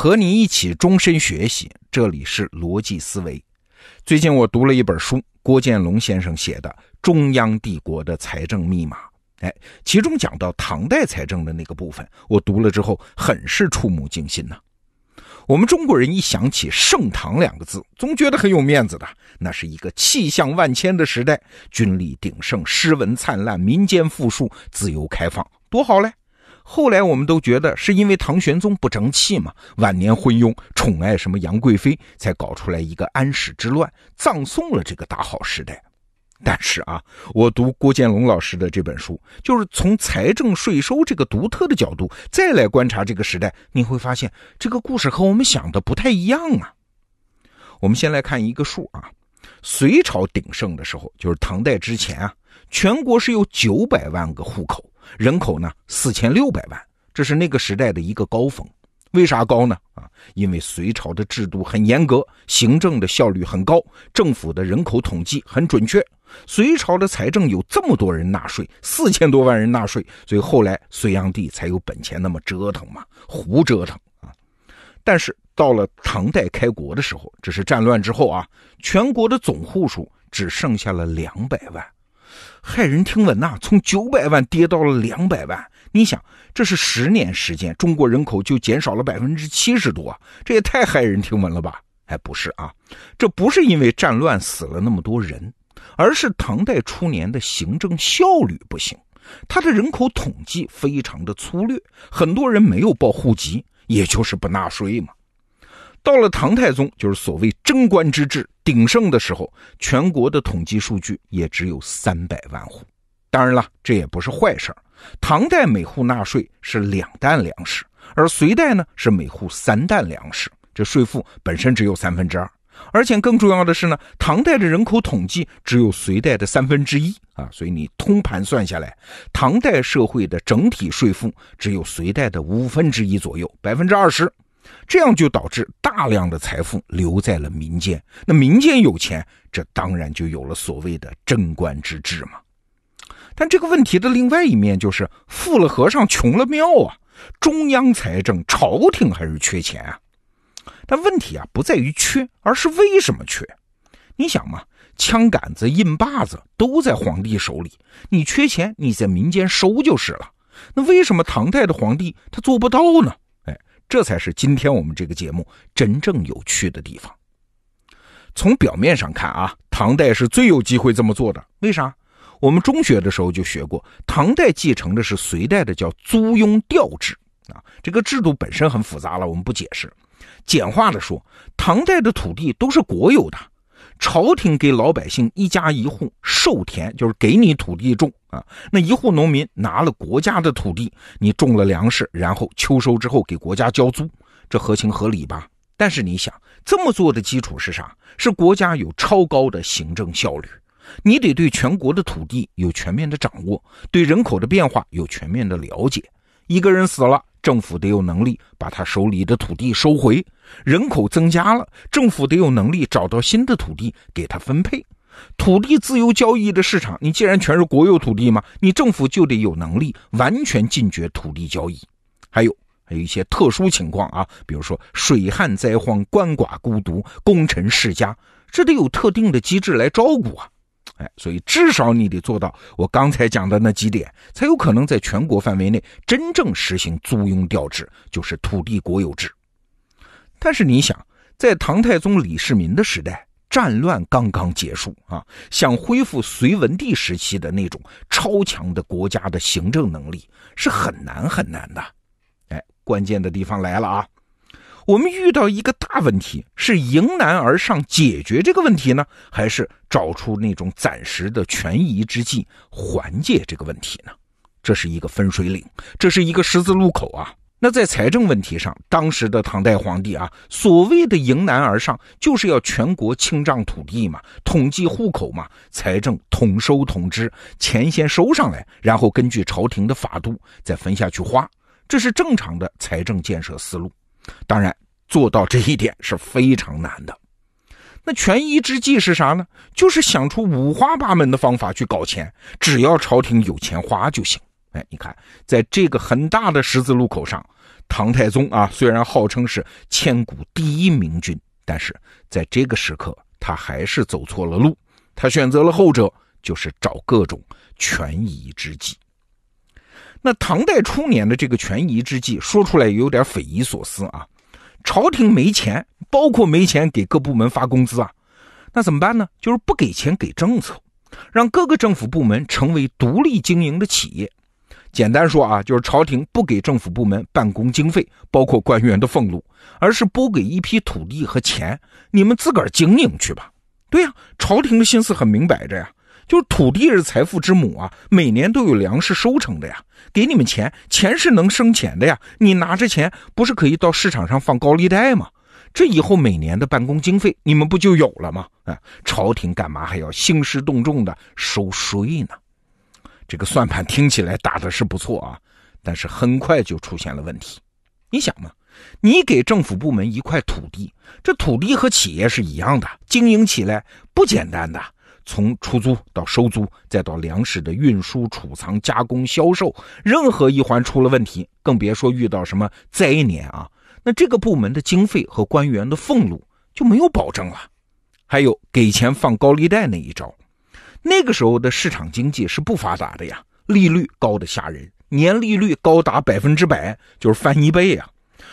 和你一起终身学习，这里是逻辑思维。最近我读了一本书，郭建龙先生写的《中央帝国的财政密码》。哎，其中讲到唐代财政的那个部分，我读了之后很是触目惊心呐。我们中国人一想起“盛唐”两个字，总觉得很有面子的。那是一个气象万千的时代，军力鼎盛，诗文灿烂，民间富庶，自由开放，多好嘞！后来我们都觉得是因为唐玄宗不争气嘛，晚年昏庸，宠爱什么杨贵妃，才搞出来一个安史之乱，葬送了这个大好时代。但是啊，我读郭建龙老师的这本书，就是从财政税收这个独特的角度再来观察这个时代，你会发现这个故事和我们想的不太一样啊。我们先来看一个数啊，隋朝鼎盛的时候，就是唐代之前啊，全国是有九百万个户口。人口呢四千六百万，这是那个时代的一个高峰。为啥高呢？啊，因为隋朝的制度很严格，行政的效率很高，政府的人口统计很准确。隋朝的财政有这么多人纳税，四千多万人纳税，所以后来隋炀帝才有本钱那么折腾嘛，胡折腾啊。但是到了唐代开国的时候，这是战乱之后啊，全国的总户数只剩下了两百万。骇人听闻呐，从九百万跌到了两百万。你想，这是十年时间，中国人口就减少了百分之七十多，这也太骇人听闻了吧？哎，不是啊，这不是因为战乱死了那么多人，而是唐代初年的行政效率不行，他的人口统计非常的粗略，很多人没有报户籍，也就是不纳税嘛。到了唐太宗，就是所谓贞观之治鼎盛的时候，全国的统计数据也只有三百万户。当然了，这也不是坏事唐代每户纳税是两担粮食，而隋代呢是每户三担粮食，这税负本身只有三分之二。而且更重要的是呢，唐代的人口统计只有隋代的三分之一啊，所以你通盘算下来，唐代社会的整体税负只有隋代的五分之一左右，百分之二十。这样就导致大量的财富留在了民间，那民间有钱，这当然就有了所谓的贞观之治嘛。但这个问题的另外一面就是，富了和尚穷了庙啊，中央财政朝廷还是缺钱啊。但问题啊不在于缺，而是为什么缺？你想嘛，枪杆子、印把子都在皇帝手里，你缺钱，你在民间收就是了。那为什么唐代的皇帝他做不到呢？这才是今天我们这个节目真正有趣的地方。从表面上看啊，唐代是最有机会这么做的。为啥？我们中学的时候就学过，唐代继承的是隋代的叫租庸调制啊。这个制度本身很复杂了，我们不解释。简化的说，唐代的土地都是国有的。朝廷给老百姓一家一户授田，就是给你土地种啊。那一户农民拿了国家的土地，你种了粮食，然后秋收之后给国家交租，这合情合理吧？但是你想，这么做的基础是啥？是国家有超高的行政效率，你得对全国的土地有全面的掌握，对人口的变化有全面的了解。一个人死了。政府得有能力把他手里的土地收回，人口增加了，政府得有能力找到新的土地给他分配。土地自由交易的市场，你既然全是国有土地嘛，你政府就得有能力完全禁绝土地交易。还有还有一些特殊情况啊，比如说水旱灾荒、鳏寡孤独、功臣世家，这得有特定的机制来照顾啊。哎，所以至少你得做到我刚才讲的那几点，才有可能在全国范围内真正实行租庸调制，就是土地国有制。但是你想，在唐太宗李世民的时代，战乱刚刚结束啊，想恢复隋文帝时期的那种超强的国家的行政能力，是很难很难的。哎，关键的地方来了啊！我们遇到一个大问题，是迎难而上解决这个问题呢，还是找出那种暂时的权宜之计缓解这个问题呢？这是一个分水岭，这是一个十字路口啊。那在财政问题上，当时的唐代皇帝啊，所谓的迎难而上，就是要全国清账土地嘛，统计户口嘛，财政统收统支，钱先收上来，然后根据朝廷的法度再分下去花，这是正常的财政建设思路。当然，做到这一点是非常难的。那权宜之计是啥呢？就是想出五花八门的方法去搞钱，只要朝廷有钱花就行。你看，在这个很大的十字路口上，唐太宗啊，虽然号称是千古第一明君，但是在这个时刻，他还是走错了路。他选择了后者，就是找各种权宜之计。那唐代初年的这个权宜之计，说出来有点匪夷所思啊。朝廷没钱，包括没钱给各部门发工资啊，那怎么办呢？就是不给钱，给政策，让各个政府部门成为独立经营的企业。简单说啊，就是朝廷不给政府部门办公经费，包括官员的俸禄，而是拨给一批土地和钱，你们自个儿经营去吧。对呀，朝廷的心思很明摆着呀，就是土地是财富之母啊，每年都有粮食收成的呀，给你们钱，钱是能生钱的呀，你拿着钱不是可以到市场上放高利贷吗？这以后每年的办公经费你们不就有了吗？啊，朝廷干嘛还要兴师动众的收税呢？这个算盘听起来打的是不错啊，但是很快就出现了问题。你想嘛，你给政府部门一块土地，这土地和企业是一样的，经营起来不简单的。从出租到收租，再到粮食的运输、储藏、加工、销售，任何一环出了问题，更别说遇到什么灾年啊，那这个部门的经费和官员的俸禄就没有保证了。还有给钱放高利贷那一招。那个时候的市场经济是不发达的呀，利率高的吓人，年利率高达百分之百，就是翻一倍呀。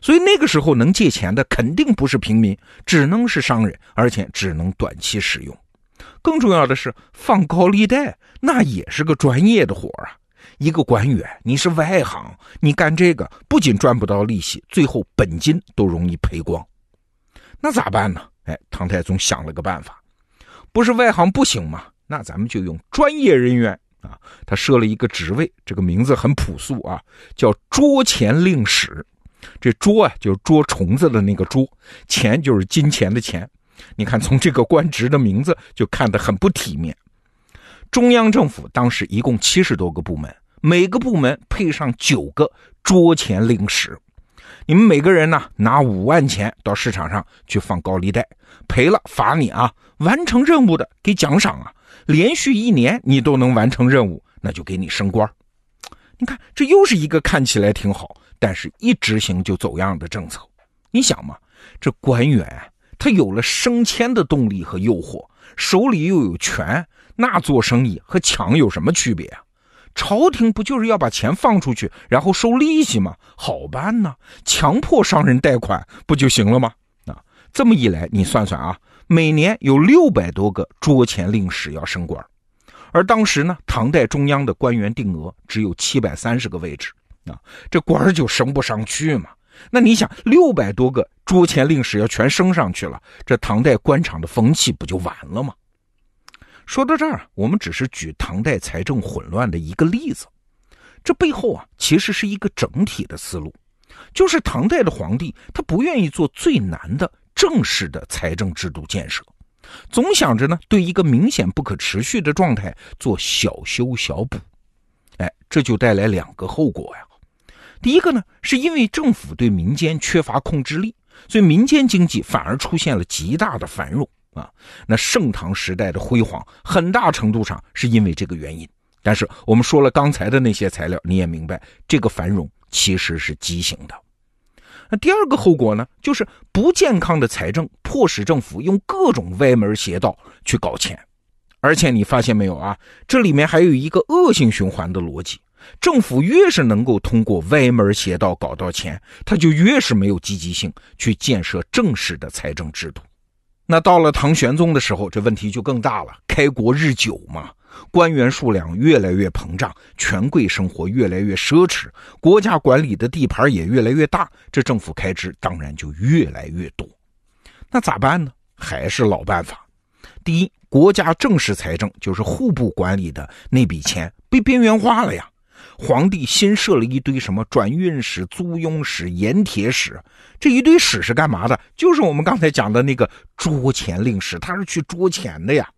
所以那个时候能借钱的肯定不是平民，只能是商人，而且只能短期使用。更重要的是，放高利贷那也是个专业的活啊。一个官员，你是外行，你干这个不仅赚不到利息，最后本金都容易赔光。那咋办呢？哎，唐太宗想了个办法，不是外行不行吗？那咱们就用专业人员啊，他设了一个职位，这个名字很朴素啊，叫捉钱令史。这捉啊，就是捉虫子的那个捉，钱就是金钱的钱。你看，从这个官职的名字就看得很不体面。中央政府当时一共七十多个部门，每个部门配上九个捉钱令史。你们每个人呢，拿五万钱到市场上去放高利贷，赔了罚你啊，完成任务的给奖赏啊。连续一年你都能完成任务，那就给你升官。你看，这又是一个看起来挺好，但是一执行就走样的政策。你想嘛，这官员他有了升迁的动力和诱惑，手里又有权，那做生意和抢有什么区别啊？朝廷不就是要把钱放出去，然后收利息吗？好办呢，强迫商人贷款不就行了吗？啊，这么一来，你算算啊。每年有六百多个桌前令史要升官，而当时呢，唐代中央的官员定额只有七百三十个位置啊，这官就升不上去嘛。那你想，六百多个桌前令史要全升上去了，这唐代官场的风气不就完了吗？说到这儿，我们只是举唐代财政混乱的一个例子，这背后啊，其实是一个整体的思路，就是唐代的皇帝他不愿意做最难的。正式的财政制度建设，总想着呢，对一个明显不可持续的状态做小修小补，哎，这就带来两个后果呀。第一个呢，是因为政府对民间缺乏控制力，所以民间经济反而出现了极大的繁荣啊。那盛唐时代的辉煌，很大程度上是因为这个原因。但是我们说了刚才的那些材料，你也明白，这个繁荣其实是畸形的。那第二个后果呢，就是不健康的财政迫使政府用各种歪门邪道去搞钱，而且你发现没有啊？这里面还有一个恶性循环的逻辑：政府越是能够通过歪门邪道搞到钱，他就越是没有积极性去建设正式的财政制度。那到了唐玄宗的时候，这问题就更大了，开国日久嘛。官员数量越来越膨胀，权贵生活越来越奢侈，国家管理的地盘也越来越大，这政府开支当然就越来越多。那咋办呢？还是老办法。第一，国家正式财政就是户部管理的那笔钱被边缘化了呀。皇帝新设了一堆什么转运使、租庸使、盐铁使，这一堆使是干嘛的？就是我们刚才讲的那个捉钱令使，他是去捉钱的呀。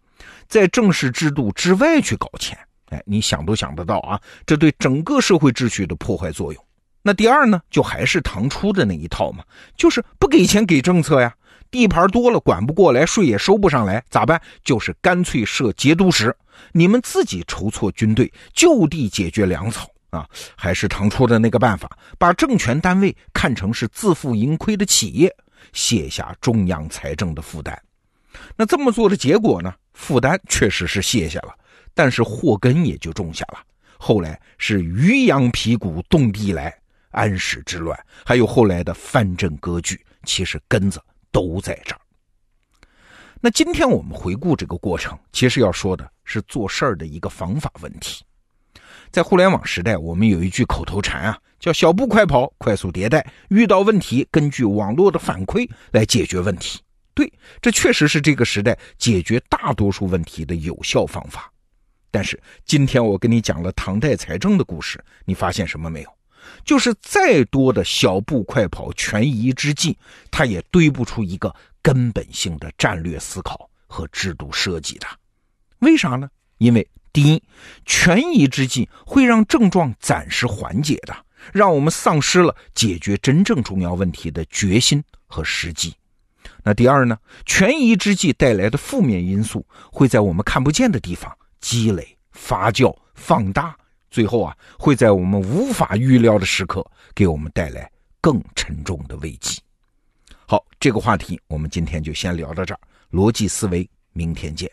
在正式制度之外去搞钱，哎，你想都想得到啊，这对整个社会秩序的破坏作用。那第二呢，就还是唐初的那一套嘛，就是不给钱给政策呀，地盘多了管不过来，税也收不上来，咋办？就是干脆设节度使，你们自己筹措军队，就地解决粮草，啊，还是唐初的那个办法，把政权单位看成是自负盈亏的企业，卸下中央财政的负担。那这么做的结果呢？负担确实是卸下了，但是祸根也就种下了。后来是渔阳鼙鼓动地来，安史之乱，还有后来的藩镇割据，其实根子都在这儿。那今天我们回顾这个过程，其实要说的是做事儿的一个方法问题。在互联网时代，我们有一句口头禅啊，叫“小步快跑，快速迭代”。遇到问题，根据网络的反馈来解决问题。对，这确实是这个时代解决大多数问题的有效方法。但是今天我跟你讲了唐代财政的故事，你发现什么没有？就是再多的小步快跑、权宜之计，它也堆不出一个根本性的战略思考和制度设计的。为啥呢？因为第一，权宜之计会让症状暂时缓解的，让我们丧失了解决真正重要问题的决心和时机。那第二呢？权宜之计带来的负面因素会在我们看不见的地方积累、发酵、放大。最后啊，会在我们无法预料的时刻给我们带来更沉重的危机。好，这个话题我们今天就先聊到这儿。逻辑思维，明天见。